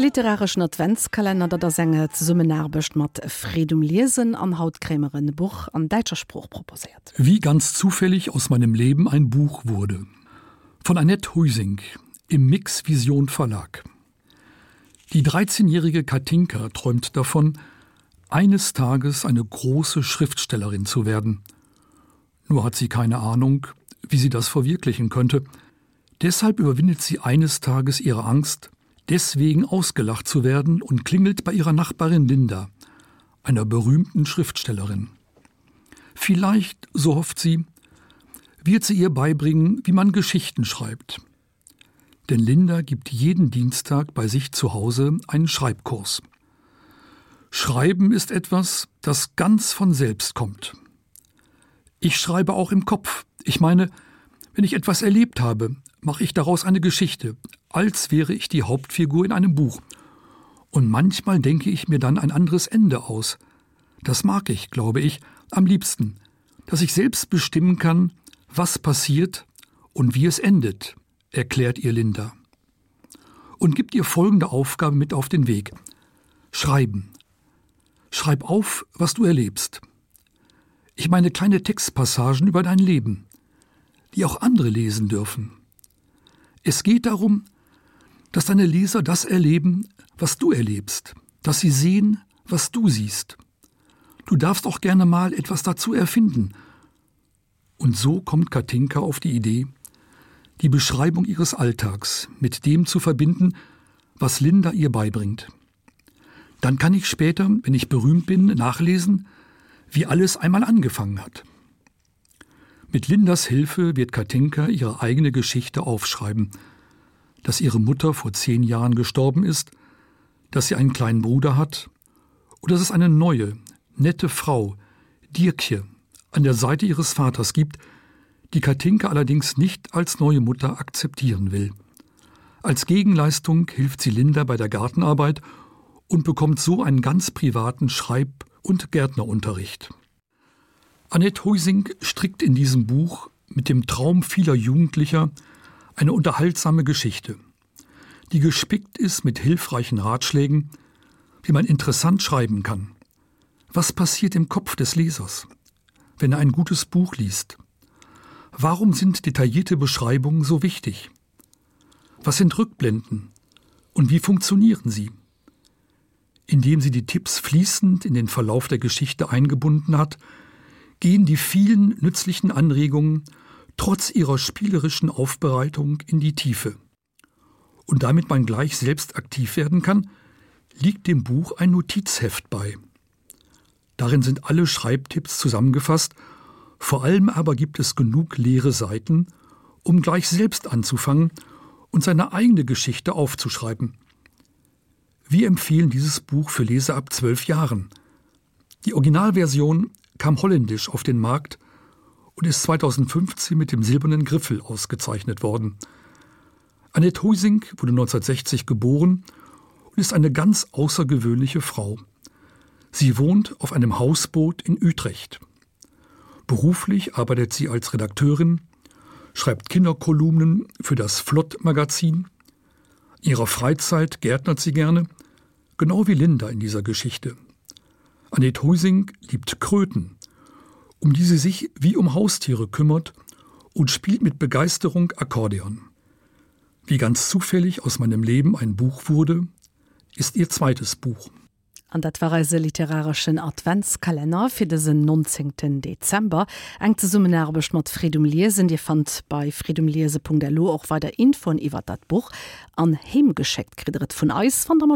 literarischen Adventskalender dat der Sänger ze summen erbecht mat Fredum Lesen an Hautkrämerin Buch an deutscher Spruch proposiert. Wie ganz zufällig aus meinem Leben ein Buch wurde. Von Annette Huising im Mix Vision Verlag. Die 13-jährige Katinka träumt davon, eines Tages eine große Schriftstellerin zu werden. Nur hat sie keine Ahnung, wie sie das verwirklichen könnte. Deshalb überwindet sie eines Tages ihre Angst, deswegen ausgelacht zu werden und klingelt bei ihrer Nachbarin Linda, einer berühmten Schriftstellerin. Vielleicht, so hofft sie, wird sie ihr beibringen, wie man Geschichten schreibt. Denn Linda gibt jeden Dienstag bei sich zu Hause einen Schreibkurs. Schreiben ist etwas, das ganz von selbst kommt. Ich schreibe auch im Kopf. Ich meine, wenn ich etwas erlebt habe, mache ich daraus eine Geschichte, als wäre ich die Hauptfigur in einem Buch. Und manchmal denke ich mir dann ein anderes Ende aus. Das mag ich, glaube ich, am liebsten, dass ich selbst bestimmen kann, was passiert und wie es endet, erklärt ihr Linda. Und gibt ihr folgende Aufgabe mit auf den Weg. Schreiben. Schreib auf, was du erlebst. Ich meine kleine Textpassagen über dein Leben, die auch andere lesen dürfen. Es geht darum, dass deine Leser das erleben, was du erlebst, dass sie sehen, was du siehst. Du darfst auch gerne mal etwas dazu erfinden. Und so kommt Katinka auf die Idee, die Beschreibung ihres Alltags mit dem zu verbinden, was Linda ihr beibringt. Dann kann ich später, wenn ich berühmt bin, nachlesen, wie alles einmal angefangen hat. Mit Lindas Hilfe wird Katinka ihre eigene Geschichte aufschreiben, dass ihre Mutter vor zehn Jahren gestorben ist, dass sie einen kleinen Bruder hat oder dass es eine neue, nette Frau, Dirkje, an der Seite ihres Vaters gibt, die Katinka allerdings nicht als neue Mutter akzeptieren will. Als Gegenleistung hilft sie Linda bei der Gartenarbeit und bekommt so einen ganz privaten Schreib- und Gärtnerunterricht. Annette Huising strickt in diesem Buch mit dem Traum vieler Jugendlicher eine unterhaltsame Geschichte, die gespickt ist mit hilfreichen Ratschlägen, wie man interessant schreiben kann. Was passiert im Kopf des Lesers, wenn er ein gutes Buch liest? Warum sind detaillierte Beschreibungen so wichtig? Was sind Rückblenden und wie funktionieren sie? Indem sie die Tipps fließend in den Verlauf der Geschichte eingebunden hat, gehen die vielen nützlichen Anregungen trotz ihrer spielerischen Aufbereitung in die Tiefe. Und damit man gleich selbst aktiv werden kann, liegt dem Buch ein Notizheft bei. Darin sind alle Schreibtipps zusammengefasst, vor allem aber gibt es genug leere Seiten, um gleich selbst anzufangen und seine eigene Geschichte aufzuschreiben. Wir empfehlen dieses Buch für Leser ab zwölf Jahren. Die Originalversion kam holländisch auf den Markt und ist 2015 mit dem silbernen Griffel ausgezeichnet worden. Annette Huising wurde 1960 geboren und ist eine ganz außergewöhnliche Frau. Sie wohnt auf einem Hausboot in Utrecht. Beruflich arbeitet sie als Redakteurin, schreibt Kinderkolumnen für das Flottmagazin. Ihrer Freizeit gärtnert sie gerne, genau wie Linda in dieser Geschichte. Annette Huising liebt Kröten, um die sie sich wie um Haustiere kümmert und spielt mit Begeisterung Akkordeon. Wie ganz zufällig aus meinem Leben ein Buch wurde, ist ihr zweites Buch. An dat warreise literarischen Adventskalender fir den 19. Dezember eng ze summen erbech mat Fredum Lesen Di fand bei fredomlese.lo auch war der Info iwwer dat Buch an hemgeschekt kredret vun Eis van der